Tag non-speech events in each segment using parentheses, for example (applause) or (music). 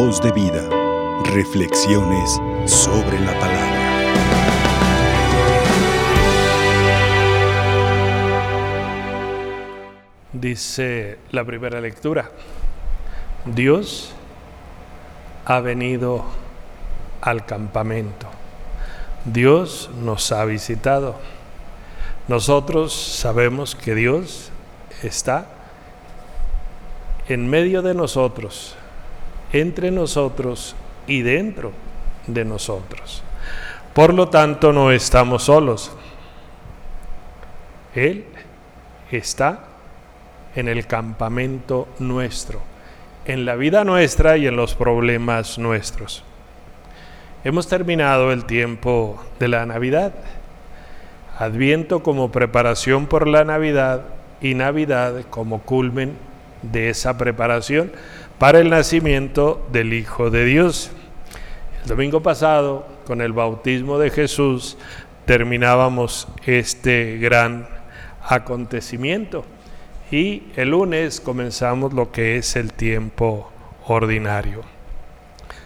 Voz de vida. Reflexiones sobre la palabra. Dice la primera lectura. Dios ha venido al campamento. Dios nos ha visitado. Nosotros sabemos que Dios está en medio de nosotros, entre nosotros y dentro de nosotros. Por lo tanto, no estamos solos. Él está en el campamento nuestro, en la vida nuestra y en los problemas nuestros. Hemos terminado el tiempo de la Navidad. Adviento como preparación por la Navidad y Navidad como culmen de esa preparación para el nacimiento del Hijo de Dios. El domingo pasado, con el bautismo de Jesús, terminábamos este gran acontecimiento y el lunes comenzamos lo que es el tiempo ordinario.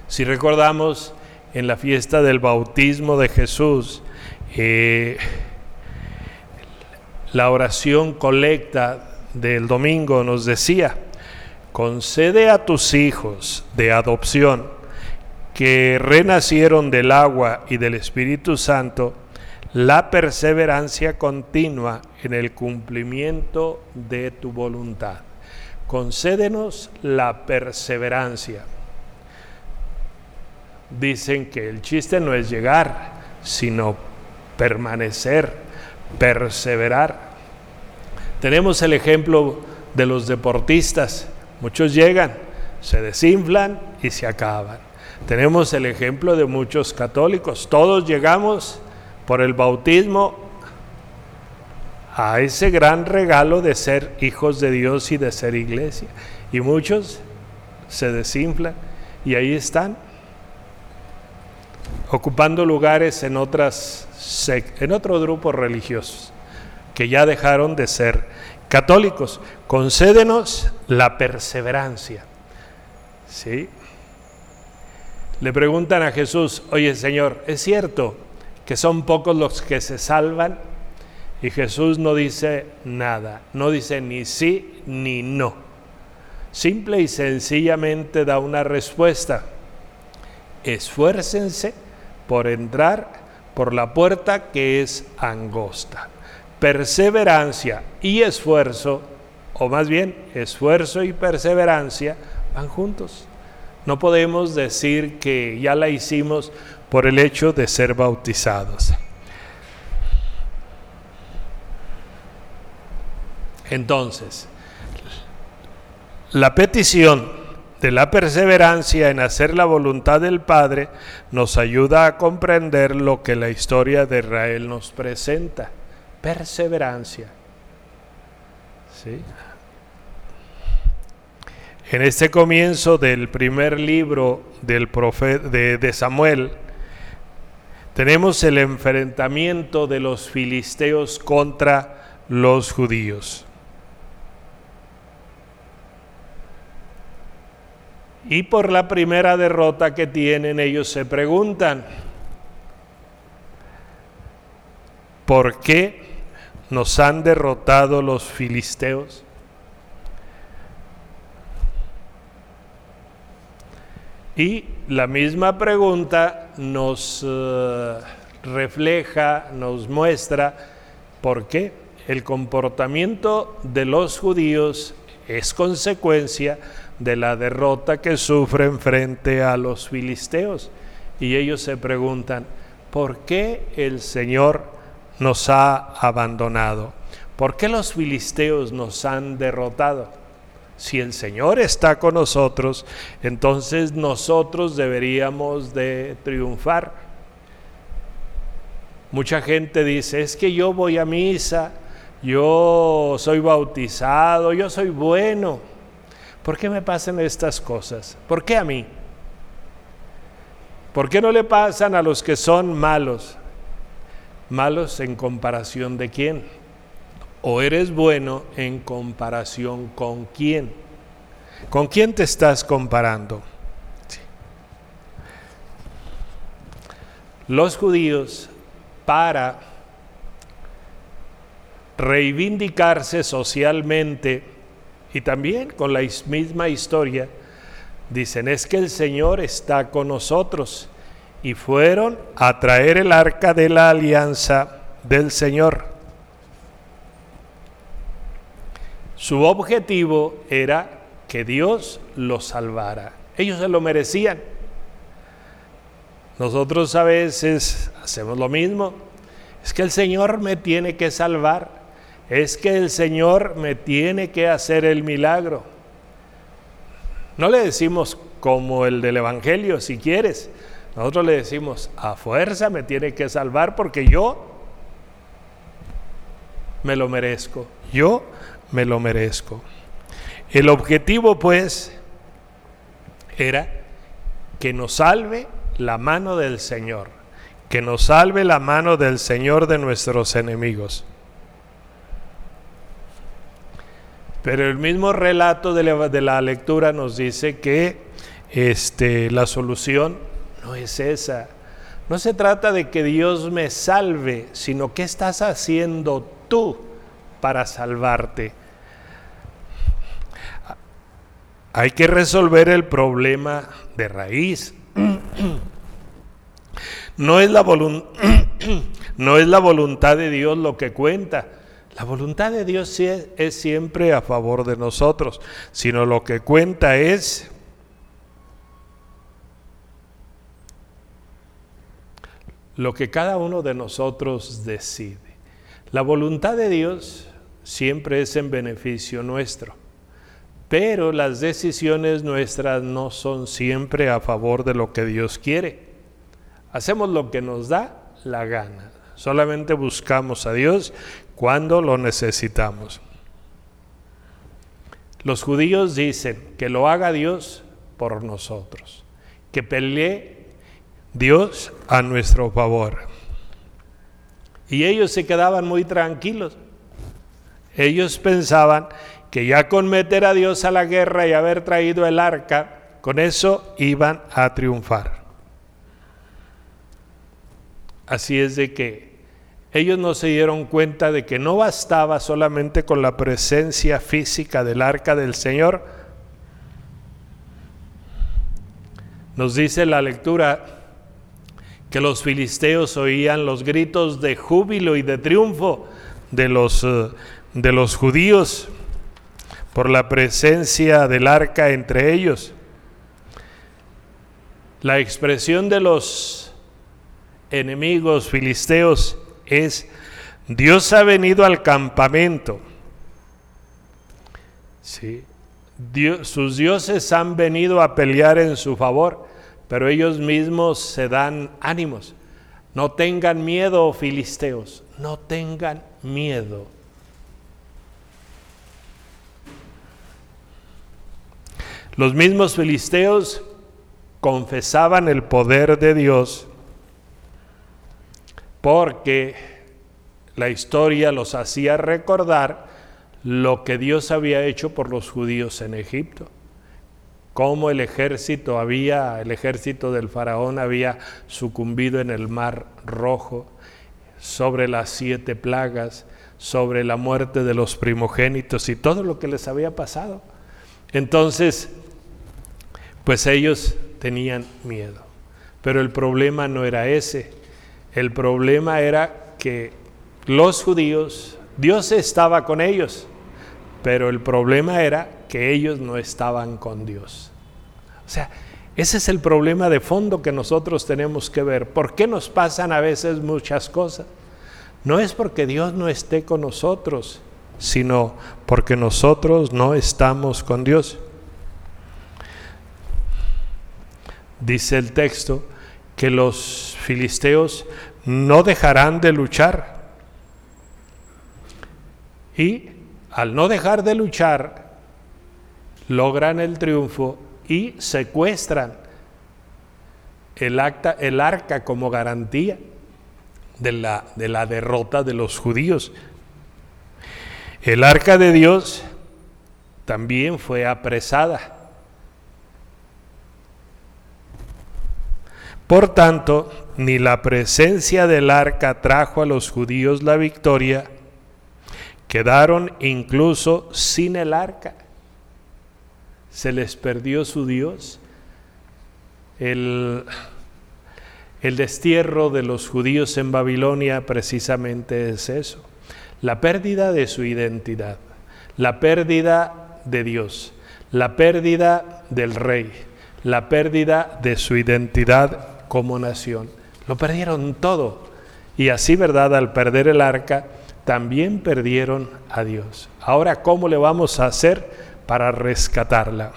Si recordamos en la fiesta del bautismo de Jesús, eh, la oración colecta del domingo nos decía, concede a tus hijos de adopción que renacieron del agua y del Espíritu Santo la perseverancia continua en el cumplimiento de tu voluntad. Concédenos la perseverancia. Dicen que el chiste no es llegar, sino permanecer, perseverar. Tenemos el ejemplo de los deportistas. Muchos llegan, se desinflan y se acaban. Tenemos el ejemplo de muchos católicos. Todos llegamos por el bautismo a ese gran regalo de ser hijos de Dios y de ser iglesia. Y muchos se desinflan y ahí están, ocupando lugares en, otras, en otros grupos religiosos que ya dejaron de ser católicos. Concédenos la perseverancia. ¿Sí? Le preguntan a Jesús, oye Señor, ¿es cierto que son pocos los que se salvan? Y Jesús no dice nada, no dice ni sí ni no. Simple y sencillamente da una respuesta. Esfuércense por entrar por la puerta que es angosta perseverancia y esfuerzo, o más bien esfuerzo y perseverancia, van juntos. No podemos decir que ya la hicimos por el hecho de ser bautizados. Entonces, la petición de la perseverancia en hacer la voluntad del Padre nos ayuda a comprender lo que la historia de Israel nos presenta perseverancia. ¿Sí? En este comienzo del primer libro del de Samuel, tenemos el enfrentamiento de los filisteos contra los judíos. Y por la primera derrota que tienen, ellos se preguntan, ¿por qué nos han derrotado los filisteos. Y la misma pregunta nos eh, refleja, nos muestra por qué el comportamiento de los judíos es consecuencia de la derrota que sufren frente a los filisteos. Y ellos se preguntan, ¿por qué el Señor nos ha abandonado? ¿Por qué los filisteos nos han derrotado? Si el Señor está con nosotros, entonces nosotros deberíamos de triunfar. Mucha gente dice, es que yo voy a misa, yo soy bautizado, yo soy bueno. ¿Por qué me pasan estas cosas? ¿Por qué a mí? ¿Por qué no le pasan a los que son malos? malos en comparación de quién. O eres bueno en comparación con quién. ¿Con quién te estás comparando? Los judíos, para reivindicarse socialmente y también con la misma historia, dicen, es que el Señor está con nosotros y fueron a traer el arca de la alianza del Señor. Su objetivo era que Dios los salvara. Ellos se lo merecían. Nosotros a veces hacemos lo mismo. Es que el Señor me tiene que salvar. Es que el Señor me tiene que hacer el milagro. No le decimos como el del Evangelio, si quieres. Nosotros le decimos, a fuerza me tiene que salvar porque yo me lo merezco. Yo me lo merezco. El objetivo, pues, era que nos salve la mano del Señor, que nos salve la mano del Señor de nuestros enemigos. Pero el mismo relato de la, lectura nos dice que este, la solución no es esa. No se trata de que Dios me salve, sino qué estás haciendo tú para salvarte. Hay que resolver el problema de raíz. (clears throat) No es, la (clears throat) no es la voluntad de Dios lo que cuenta. La voluntad de Dios es siempre a favor de nosotros, sino lo que cuenta es lo que cada uno de nosotros decide. La voluntad de Dios siempre es en beneficio nuestro, pero las decisiones nuestras no son siempre a favor de lo que Dios quiere. Hacemos lo que nos da la gana. Solamente buscamos a Dios cuando lo necesitamos. Los judíos dicen que lo haga Dios por nosotros, que pelee Dios a nuestro favor. Y ellos se quedaban muy tranquilos. Ellos pensaban que ya con meter a Dios a la guerra y haber traído el arca, con eso iban a triunfar. Así es de que ellos no se dieron cuenta de que no bastaba solamente con la presencia física del arca del Señor. Nos dice la lectura que los filisteos oían los gritos de júbilo y de triunfo de los, eh, de los judíos por la presencia del arca entre ellos. La expresión de los enemigos filisteos es, Dios ha venido al campamento. ¿Sí? sus dioses han venido a pelear en su favor, pero ellos mismos se dan ánimos. No tengan miedo, filisteos, no tengan miedo. Los mismos filisteos confesaban el poder de Dios porque la historia los hacía recordar lo que Dios había hecho por los judíos en Egipto, cómo el ejército había, el ejército del faraón había sucumbido en el mar rojo, sobre las siete plagas, sobre la muerte de los primogénitos y todo lo que les había pasado. Entonces, pues ellos tenían miedo. Pero el problema no era ese. El problema era que los judíos, Dios estaba con ellos, pero el problema era que ellos no estaban con Dios. O sea, ese es el problema de fondo que nosotros tenemos que ver. ¿Por qué nos pasan a veces muchas cosas? No es porque Dios no esté con nosotros, sino porque nosotros no estamos con Dios. Dice el texto que los filisteos no dejarán de luchar. Y al no dejar de luchar, logran el triunfo y secuestran el, acta, el arca como garantía de la, de la derrota de los judíos. El arca de Dios también fue apresada. Por tanto, ni la presencia del arca trajo a los judíos la victoria, quedaron incluso sin el arca. Se les perdió su Dios. El, el destierro de los judíos en Babilonia precisamente es eso, la pérdida de su identidad, la pérdida de Dios, la pérdida del rey, la pérdida de su identidad como nación. Lo perdieron todo. Y así, ¿verdad? Al perder el arca, también perdieron a Dios. Ahora, ¿cómo le vamos a hacer para rescatarla?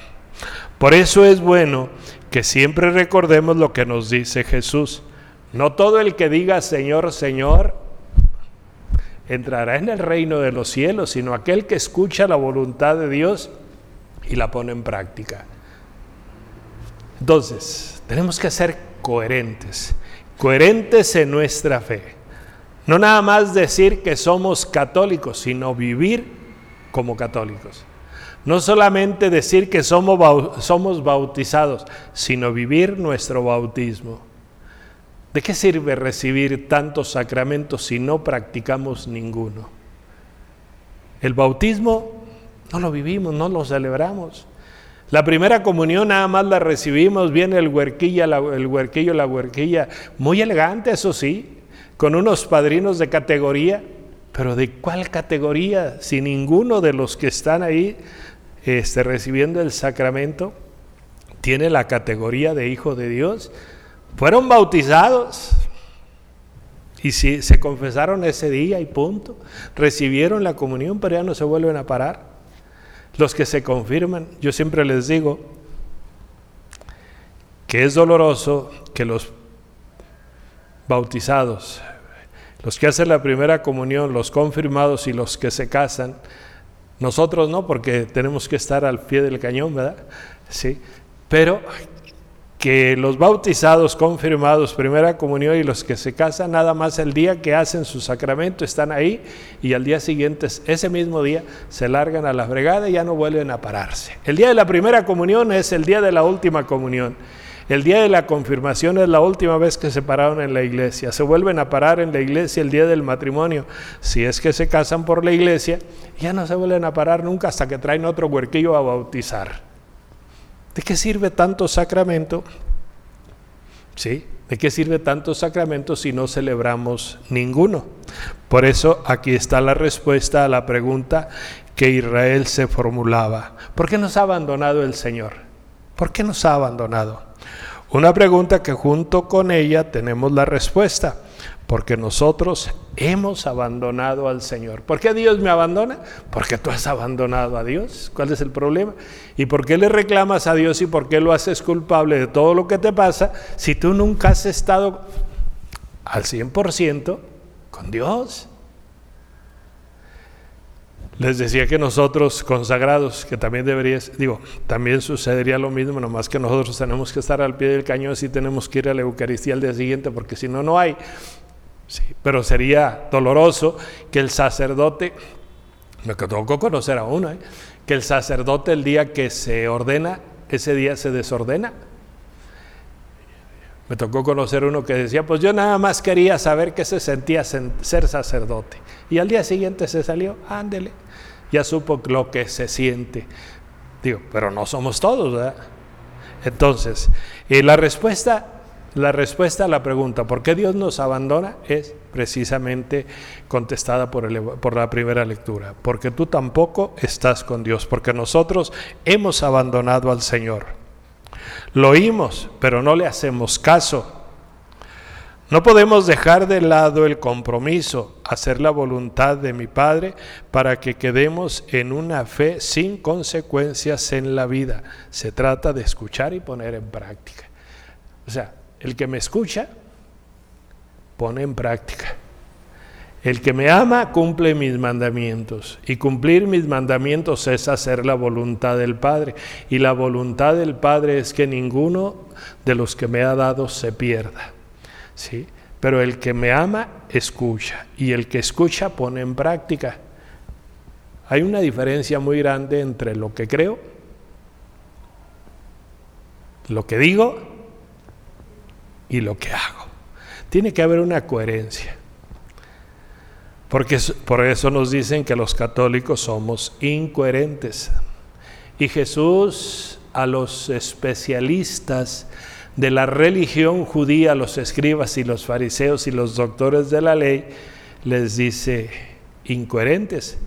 Por eso es bueno que siempre recordemos lo que nos dice Jesús. No todo el que diga Señor, Señor, entrará en el reino de los cielos, sino aquel que escucha la voluntad de Dios y la pone en práctica. Entonces, tenemos que ser coherentes, coherentes en nuestra fe. No nada más decir que somos católicos, sino vivir como católicos. No solamente decir que somos, bautizados, sino vivir nuestro bautismo. ¿De qué sirve recibir tantos sacramentos si no practicamos ninguno? El bautismo no lo vivimos, no lo celebramos. La primera comunión nada más la recibimos, viene el huerquilla, el huerquillo, la huerquilla, muy elegante, eso sí, con unos padrinos de categoría, pero ¿de cuál categoría? Si ninguno de los que están ahí este, recibiendo el sacramento tiene la categoría de hijo de Dios, fueron bautizados y si se confesaron ese día y punto, recibieron la comunión, pero ya no se vuelven a parar. Los que se confirman, yo siempre les digo que es doloroso que los bautizados, los que hacen la primera comunión, los confirmados y los que se casan, nosotros no, porque tenemos que estar al pie del cañón, ¿verdad? Sí, pero que los bautizados, confirmados, primera comunión y los que se casan, nada más el día que hacen su sacramento están ahí y al día siguiente, ese mismo día, se largan a la fregada y ya no vuelven a pararse. El día de la primera comunión es el día de la última comunión. El día de la confirmación es la última vez que se pararon en la iglesia. Se vuelven a parar en la iglesia el día del matrimonio. Si es que se casan por la iglesia, ya no se vuelven a parar nunca hasta que traen otro huerquillo a bautizar. ¿De qué sirve tanto sacramento? ¿Sí? ¿De qué sirve tanto sacramento si no celebramos ninguno? Por eso aquí está la respuesta a la pregunta que Israel se formulaba. ¿Por qué nos ha abandonado el Señor? ¿Por qué nos ha abandonado? Una pregunta que junto con ella tenemos la respuesta porque nosotros hemos abandonado al Señor. ¿Por qué Dios me abandona? Porque tú has abandonado a Dios. ¿Cuál es el problema? ¿Y por qué le reclamas a Dios y por qué lo haces culpable de todo lo que te pasa si tú nunca has estado al 100% con Dios? Les decía que nosotros consagrados, que también deberías, digo, también sucedería lo mismo, nomás que nosotros tenemos que estar al pie del cañón si tenemos que ir a la Eucaristía al día siguiente, porque si no, no hay. Sí, pero sería doloroso que el sacerdote, me tocó conocer a uno, ¿eh? que el sacerdote el día que se ordena, ese día se desordena. Me tocó conocer uno que decía, pues yo nada más quería saber qué se sentía ser sacerdote. Y al día siguiente se salió, ándele, ya supo lo que se siente. Digo, pero no somos todos, ¿verdad? Entonces, y la respuesta la respuesta a la pregunta, ¿por qué Dios nos abandona? es precisamente contestada por, por, la primera lectura. Porque tú tampoco estás con Dios, porque nosotros hemos abandonado al Señor. Lo oímos, pero no le hacemos caso. No podemos dejar de lado el compromiso, hacer la voluntad de mi Padre para que quedemos en una fe sin consecuencias en la vida. Se trata de escuchar y poner en práctica. O sea, el que me escucha, pone en práctica. El que me ama cumple mis mandamientos y cumplir mis mandamientos es hacer la voluntad del Padre. Y la voluntad del Padre es que ninguno de los que me ha dado se pierda. ¿Sí? Pero el que me ama escucha y el que escucha pone en práctica. Hay una diferencia muy grande entre lo que creo, lo que digo y lo que hago. Tiene que haber una coherencia. Porque por eso nos dicen que los católicos somos incoherentes. Y Jesús a los especialistas de la religión judía, los escribas y los fariseos y los doctores de la ley, les dice incoherentes.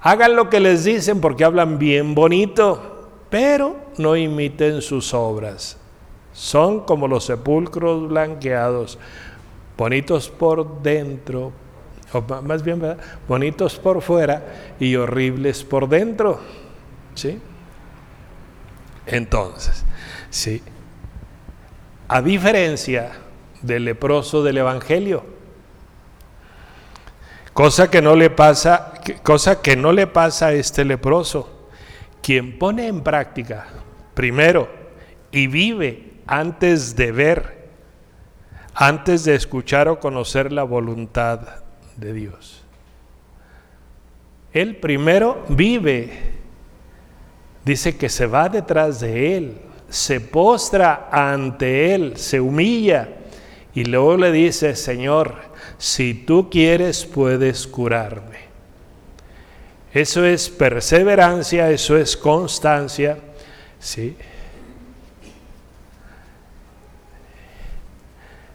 Hagan lo que les dicen porque hablan bien bonito, pero no imiten sus obras. Son como los sepulcros blanqueados, bonitos por dentro, o más bien bonitos por fuera y horribles por dentro. ¿Sí? Entonces, sí. A diferencia del leproso del evangelio, cosa que no le pasa, cosa que no le pasa a este leproso, quien pone en práctica primero y vive antes de ver, antes de escuchar o conocer la voluntad de Dios. Él primero vive. Dice que se va detrás de él, se postra ante él, se humilla y luego le dice, Señor, si tú quieres puedes curarme. Eso es perseverancia, eso es constancia, ¿sí?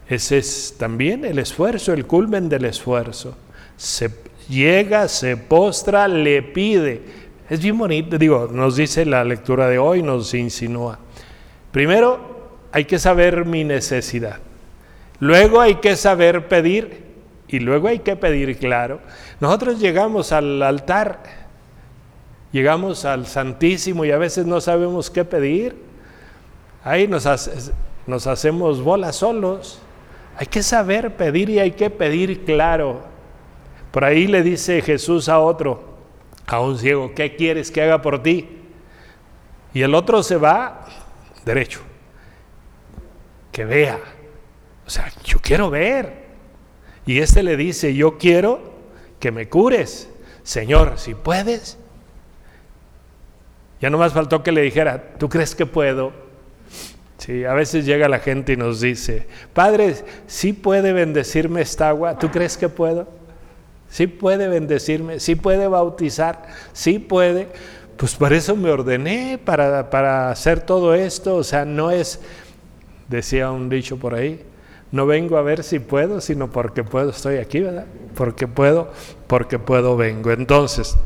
Ese es también el esfuerzo, el culmen del esfuerzo. Se llega, se postra, le pide. Es bien bonito, digo, nos dice la lectura de hoy, nos insinúa. Primero, hay que saber mi necesidad. Luego hay que saber pedir y luego hay que pedir claro. Nosotros llegamos al altar, llegamos al Santísimo y a veces no sabemos qué pedir. Ahí nos, hacemos bolas solos. Hay que saber pedir y hay que pedir claro. Por ahí le dice Jesús a otro, a un ciego, ¿qué quieres que haga por ti? Y el otro se va derecho, que vea. O sea, yo quiero ver. Y este le dice, yo quiero que me cures. Señor, si puedes. Ya no más faltó que le dijera, ¿tú crees que puedo? Sí, a veces llega la gente y nos dice, Padre, ¿sí puede bendecirme esta agua? ¿Tú crees que puedo? sí puede bendecirme, sí puede bautizar, sí puede. Pues por eso me ordené para, para hacer todo esto. O sea, no es, decía un dicho por ahí, no vengo a ver si puedo, sino porque puedo estoy aquí, ¿verdad? Porque puedo, porque puedo vengo. Entonces,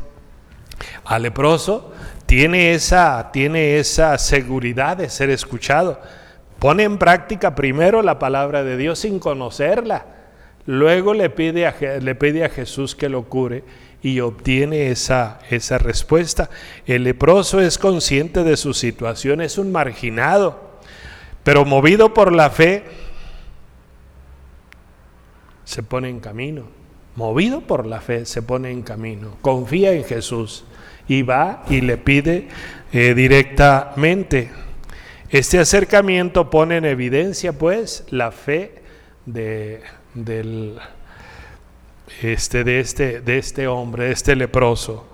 al leproso tiene esa, tiene esa seguridad de ser escuchado. Pone en práctica primero la palabra de Dios sin conocerla Luego le pide a, le pide a Jesús que lo cure y obtiene esa, esa respuesta. El leproso es consciente de su situación, es un marginado, pero movido por la fe, se pone en camino. Movido por la fe, se pone en camino. Confía en Jesús y va y le pide eh, directamente. Este acercamiento pone en evidencia, pues, la fe de del, este, de, este, de este hombre, de este leproso,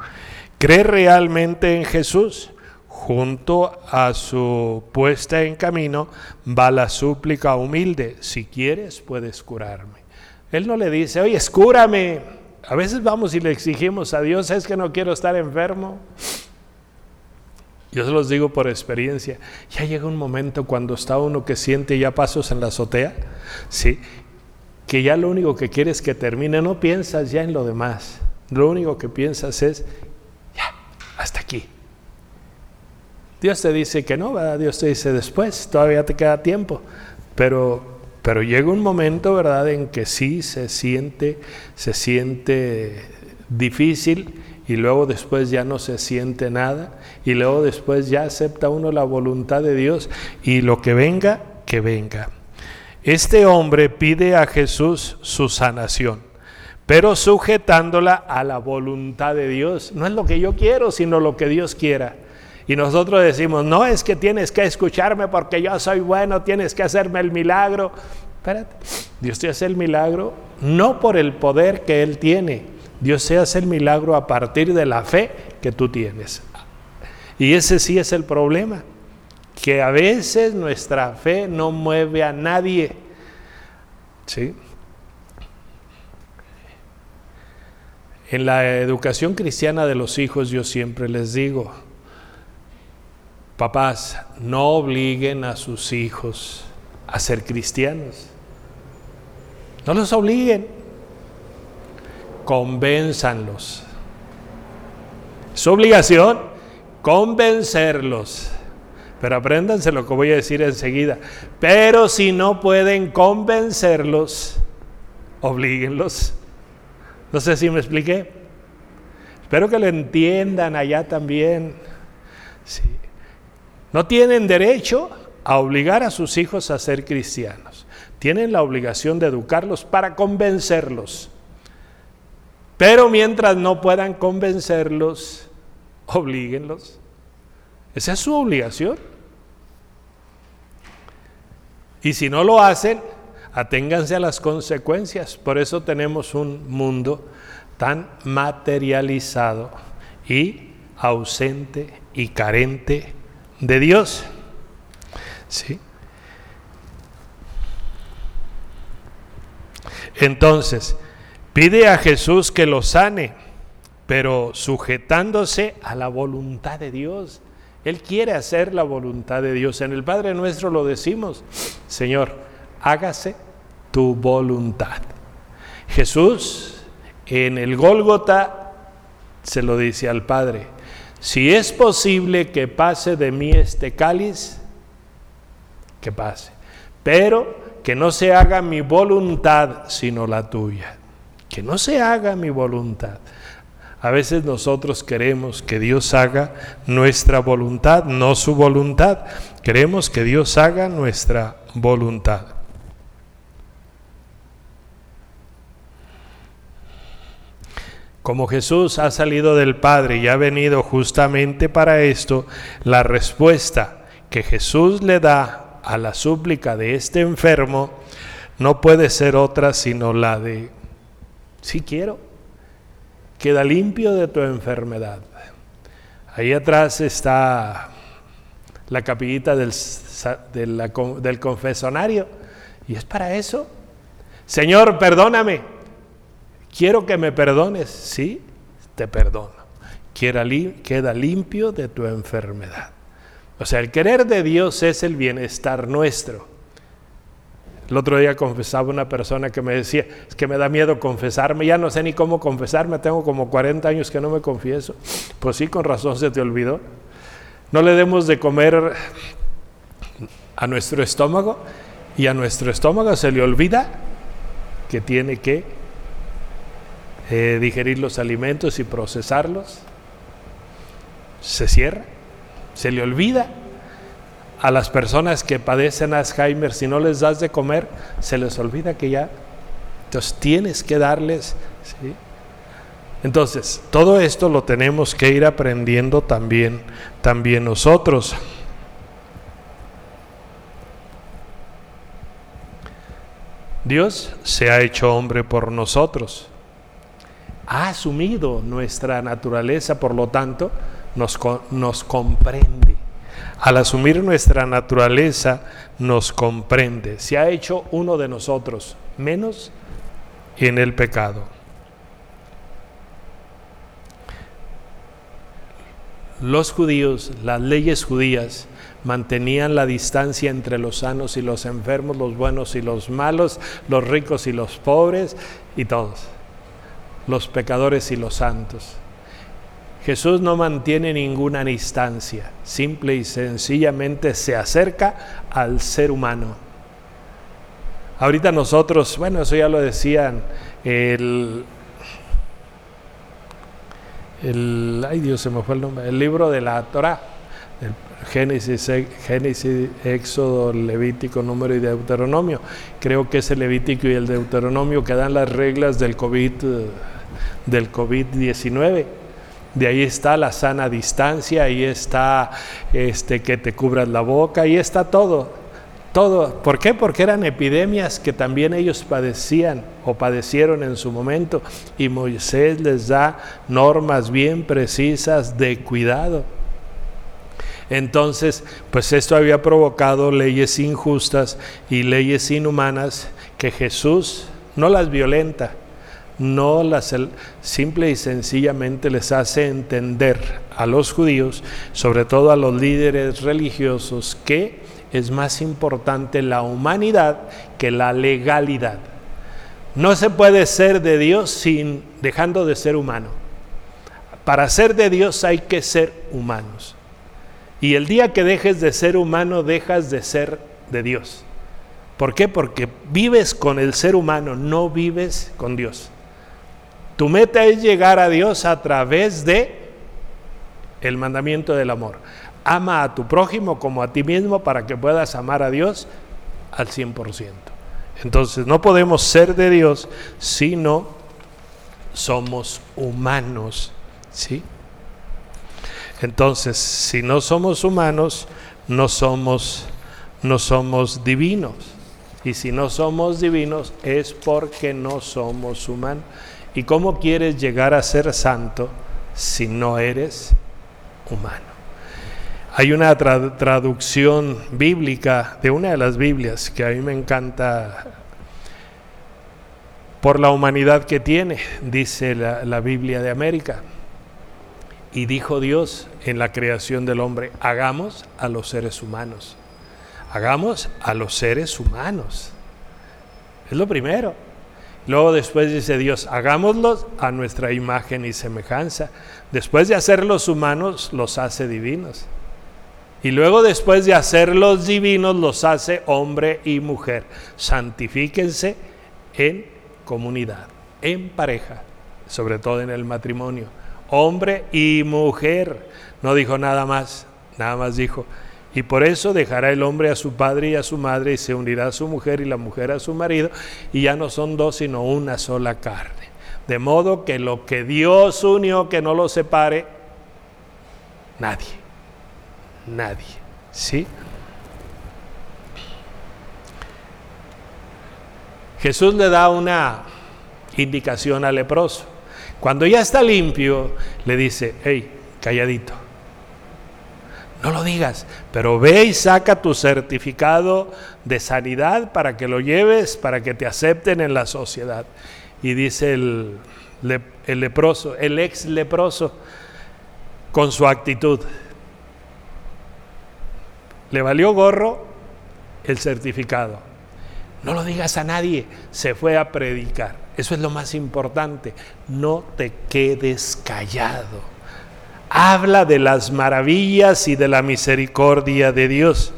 cree realmente en Jesús. Junto a su puesta en camino va la súplica humilde, si quieres puedes curarme. Él no le dice, oye, escúrame. A veces vamos y le exigimos a Dios, es que no quiero estar enfermo. Yo se los digo por experiencia. Ya llega un momento cuando está uno que siente ya pasos en la azotea, ¿sí? Que ya lo único que quieres que termine, no piensas ya en lo demás, lo único que piensas es, ya, hasta aquí. Dios te dice que no, ¿verdad? Dios te dice después, todavía te queda tiempo, pero, pero llega un momento, ¿verdad?, en que sí se siente, se siente difícil y luego después ya no se siente nada y luego después ya acepta uno la voluntad de Dios y lo que venga, que venga. Este hombre pide a Jesús su sanación, pero sujetándola a la voluntad de Dios. No es lo que yo quiero, sino lo que Dios quiera. Y nosotros decimos, no es que tienes que escucharme porque yo soy bueno, tienes que hacerme el milagro. Espérate, Dios te hace el milagro no por el poder que Él tiene, Dios te hace el milagro a partir de la fe que tú tienes. Y ese sí es el problema que a veces nuestra fe no mueve a nadie. ¿Sí? En la educación cristiana de los hijos yo siempre les digo, papás, no obliguen a sus hijos a ser cristianos. No los obliguen, convénzanlos. Su obligación, convencerlos. Pero apréndanse lo que voy a decir enseguida. Pero si no pueden convencerlos, oblíguenlos. No sé si me expliqué. Espero que lo entiendan allá también. No tienen derecho a obligar a sus hijos a ser cristianos. Tienen la obligación de educarlos para convencerlos. Pero mientras no puedan convencerlos, oblíguenlos. Esa es su obligación. Y si no lo hacen, aténganse a las consecuencias. Por eso tenemos un mundo tan materializado y ausente y carente de Dios. ¿Sí? Entonces, pide a Jesús que lo sane, pero sujetándose a la voluntad de Dios. Él quiere hacer la voluntad de Dios. En el Padre nuestro lo decimos, Señor, hágase tu voluntad. Jesús en el Gólgota se lo dice al Padre, si es posible que pase de mí este cáliz, que pase, pero que no se haga mi voluntad sino la tuya, que no se haga mi voluntad. A veces nosotros queremos que Dios haga nuestra voluntad, no su voluntad. Queremos que Dios haga nuestra voluntad. Como Jesús ha salido del Padre y ha venido justamente para esto, la respuesta que Jesús le da a la súplica de este enfermo no puede ser otra sino la de, si quiero, queda limpio de tu enfermedad. Ahí atrás está la capillita del, del confesonario y es para eso. Señor, perdóname Quiero que me perdones, sí, te perdono. Queda limpio de tu enfermedad. O sea, el querer de Dios es el bienestar nuestro. El otro día confesaba una persona que me decía, es que me da miedo confesarme, ya no sé ni cómo confesarme, tengo como 40 años que no me confieso. Pues sí, con razón se te olvidó. No le demos de comer a nuestro estómago y a nuestro estómago se le olvida que tiene que eh, digerir los alimentos y procesarlos, se cierra, se le olvida. A las personas que padecen Alzheimer, si no les das de comer, se les olvida que ya. Entonces tienes que darles. Entonces, todo esto lo tenemos que ir aprendiendo también, también nosotros. Dios se ha hecho hombre por nosotros ha asumido nuestra naturaleza, por lo tanto, nos, nos comprende. Al asumir nuestra naturaleza, nos comprende. Se ha hecho uno de nosotros, menos en el pecado. Los judíos, las leyes judías, mantenían la distancia entre los sanos y los enfermos, los buenos y los malos, los ricos y los pobres y todos los pecadores y los santos. Jesús no mantiene ninguna distancia, simple y sencillamente se acerca al ser humano. Ahorita nosotros, bueno, eso ya lo decían, el, el ay Dios, se me fue el nombre, el libro de la Torah, Génesis, Génesis, Éxodo, Levítico, Número y Deuteronomio. Creo que es el Levítico y el Deuteronomio que dan las reglas del COVID del COVID-19. De ahí está la sana distancia, ahí está este, que te cubras la boca, ahí está todo. Todo. ¿Por qué? Porque eran epidemias que también ellos padecían o padecieron en su momento y Moisés les da normas bien precisas de cuidado. Entonces, pues esto había provocado leyes injustas y leyes inhumanas que Jesús no las violenta, no las simple y sencillamente les hace entender a los judíos, sobre todo a los líderes religiosos, que es más importante la humanidad que la legalidad. No se puede ser de Dios sin dejando de ser humano. Para ser de Dios hay que ser humanos. Y el día que dejes de ser humano, dejas de ser de Dios. ¿Por qué? Porque vives con el ser humano, no vives con Dios. Tu meta es llegar a Dios a través de el mandamiento del amor. Ama a tu prójimo como a ti mismo para que puedas amar a Dios al 100%. Entonces no podemos ser de Dios si no somos humanos, ¿sí? Entonces, si no somos humanos, no somos no somos divinos. Y si no somos divinos es porque no somos humanos. ¿Y cómo quieres llegar a ser santo si no eres humano? Hay una traducción bíblica de una de las Biblias que a mí me encanta por la humanidad que tiene, dice la, Biblia de América. Y dijo Dios en la creación del hombre, hagamos a los seres humanos. Hagamos a los seres humanos. Es lo primero. Luego después dice Dios, hagámoslos a nuestra imagen y semejanza. Después de hacerlos humanos, los hace divinos. Y luego después de hacerlos divinos, los hace hombre y mujer. Santifíquense en comunidad, en pareja, sobre todo en el matrimonio. Hombre y mujer. No dijo nada más, nada más dijo. Y por eso dejará el hombre a su padre y a su madre y se unirá a su mujer y la mujer a su marido y ya no son dos sino una sola carne. De modo que lo que Dios unió, que no lo separe nadie nadie. ¿Sí? Jesús le da una indicación al leproso. Cuando ya está limpio, le dice, hey, calladito, no lo digas, pero ve y saca tu certificado de sanidad para que lo lleves, para que te acepten en la sociedad. Y dice el, leproso, el ex leproso, con su actitud, le valió gorro el certificado. No lo digas a nadie, se fue a predicar. Eso es lo más importante. No te quedes callado. Habla de las maravillas y de la misericordia de Dios.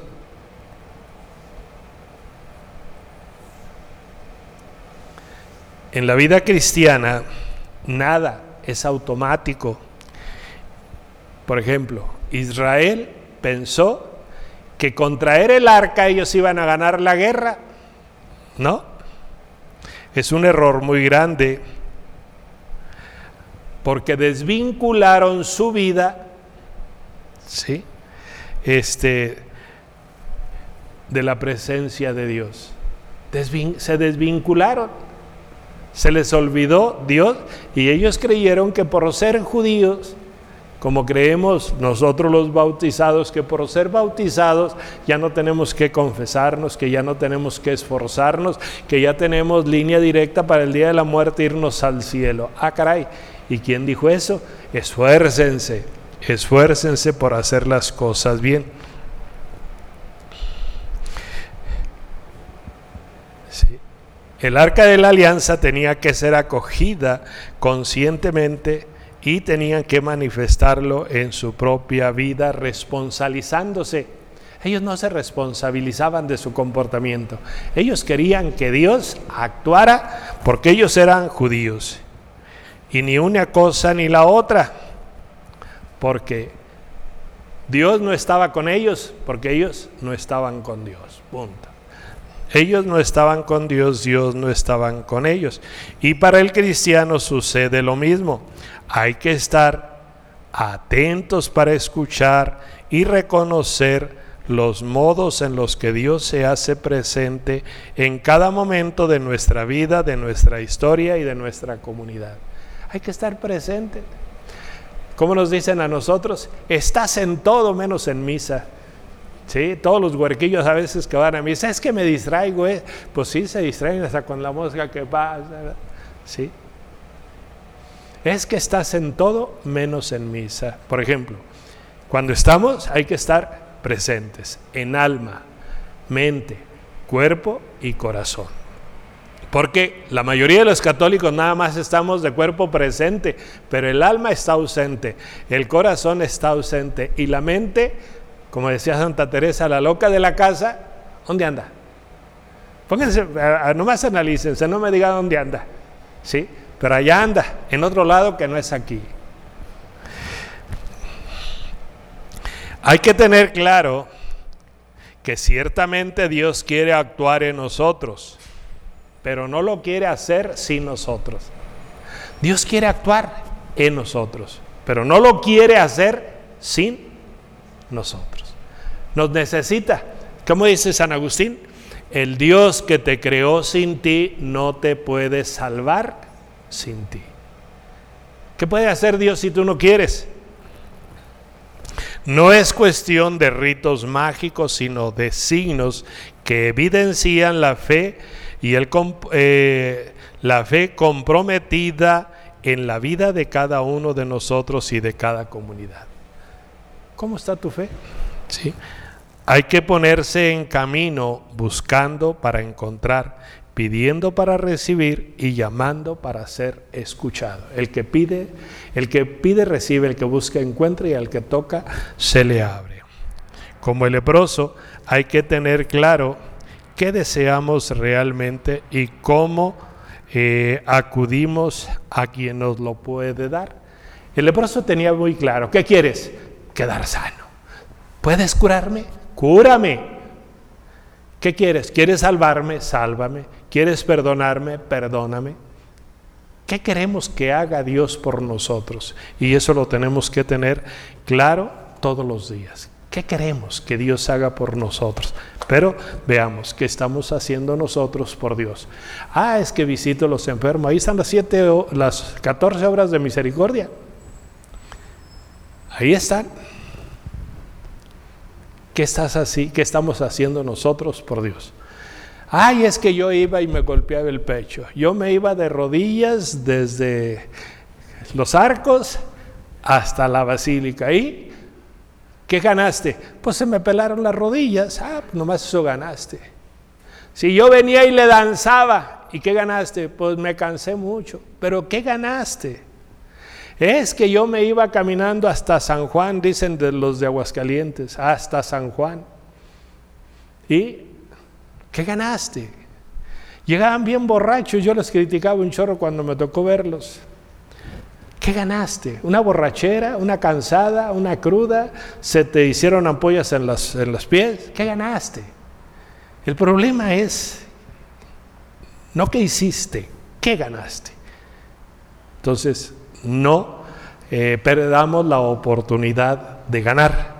En la vida cristiana, nada es automático. Por ejemplo, Israel pensó que con traer el arca ellos iban a ganar la guerra. No. Es un error muy grande porque desvincularon su vida, ¿sí? Este, de la presencia de Dios. se desvincularon. Se les olvidó Dios y ellos creyeron que por ser judíos como creemos nosotros los bautizados, que por ser bautizados ya no tenemos que confesarnos, que ya no tenemos que esforzarnos, que ya tenemos línea directa para el día de la muerte irnos al cielo. Ah, caray. ¿Y quién dijo eso? Esfuércense, esfuércense por hacer las cosas bien. El arca de la alianza tenía que ser acogida conscientemente y tenían que manifestarlo en su propia vida responsabilizándose. Ellos no se responsabilizaban de su comportamiento. Ellos querían que Dios actuara porque ellos eran judíos. Y ni una cosa ni la otra. Porque Dios no estaba con ellos porque ellos no estaban con Dios. Punto. Ellos no estaban con Dios, Dios no estaban con ellos. Y para el cristiano sucede lo mismo. Hay que estar atentos para escuchar y reconocer los modos en los que Dios se hace presente en cada momento de nuestra vida, de nuestra historia y de nuestra comunidad. Hay que estar presente. Como nos dicen a nosotros, estás en todo menos en misa. ¿Sí? Todos los huerquillos a veces que van a mí, ¿sabes que me distraigo? Eh? Pues sí, se distraen hasta con la mosca que pasa. ¿Sí? Es que estás en todo menos en misa. Por ejemplo, cuando estamos hay que estar presentes en alma, mente, cuerpo y corazón. Porque la mayoría de los católicos nada más estamos de cuerpo presente, pero el alma está ausente, el corazón está ausente y la mente, como decía Santa Teresa, la loca de la casa, ¿dónde anda? Pónganse, nomás analícense, no me digan dónde anda, ¿sí? Pero allá anda, en otro lado que no es aquí. Hay que tener claro que ciertamente Dios quiere actuar en nosotros pero no lo quiere hacer sin nosotros. Dios quiere actuar en nosotros, pero no lo quiere hacer sin nosotros. Nos necesita. ¿Cómo dice San Agustín? El Dios que te creó sin ti no te puede salvar sin ti. ¿Qué puede hacer Dios si tú no quieres? No es cuestión de ritos mágicos, sino de signos que evidencian la fe y el, eh, la fe comprometida en la vida de cada uno de nosotros y de cada comunidad. ¿Cómo está tu fe? ¿Sí? Hay que ponerse en camino buscando para encontrar, pidiendo para recibir y llamando para ser escuchado. El que pide, el que pide recibe, el que busca encuentra y al que toca se le abre. Como el leproso, hay que tener claro qué deseamos realmente y cómo eh, acudimos a quien nos lo puede dar. El leproso tenía muy claro, ¿qué quieres? Quedar sano. ¿Puedes curarme? Cúrame. ¿Qué quieres? ¿Quieres salvarme? Sálvame. ¿Quieres perdonarme? Perdóname. ¿Qué queremos que haga Dios por nosotros? Y eso lo tenemos que tener claro todos los días. ¿Qué queremos que Dios haga por nosotros? Pero veamos, ¿qué estamos haciendo nosotros por Dios? Ah, es que visito los enfermos. Ahí están las, siete, las 14 obras de misericordia. Ahí están. ¿Qué, estás así, ¿Qué estamos haciendo nosotros por Dios? Ay, es que yo iba y me golpeaba el pecho. Yo me iba de rodillas desde los arcos hasta la basílica. Y ¿Qué ganaste? Pues se me pelaron las rodillas. Ah, pues nomás eso ganaste. Si yo venía y le danzaba, ¿y qué ganaste? Pues me cansé mucho. Pero ¿qué ganaste? Es que yo me iba caminando hasta San Juan, dicen de los de Aguascalientes, hasta San Juan. ¿Y qué ganaste? Llegaban bien borrachos, yo les criticaba un chorro cuando me tocó verlos. ¿Qué ganaste? ¿Una borrachera? ¿Una cansada? ¿Una cruda? ¿Se te hicieron ampollas en, en los pies? ¿Qué ganaste? El problema es, no qué hiciste, qué ganaste. Entonces, no eh, perdamos la oportunidad de ganar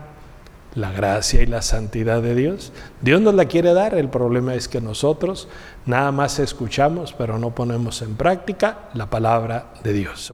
la gracia y la santidad de Dios. Dios nos la quiere dar, el problema es que nosotros nada más escuchamos, pero no ponemos en práctica la palabra de Dios.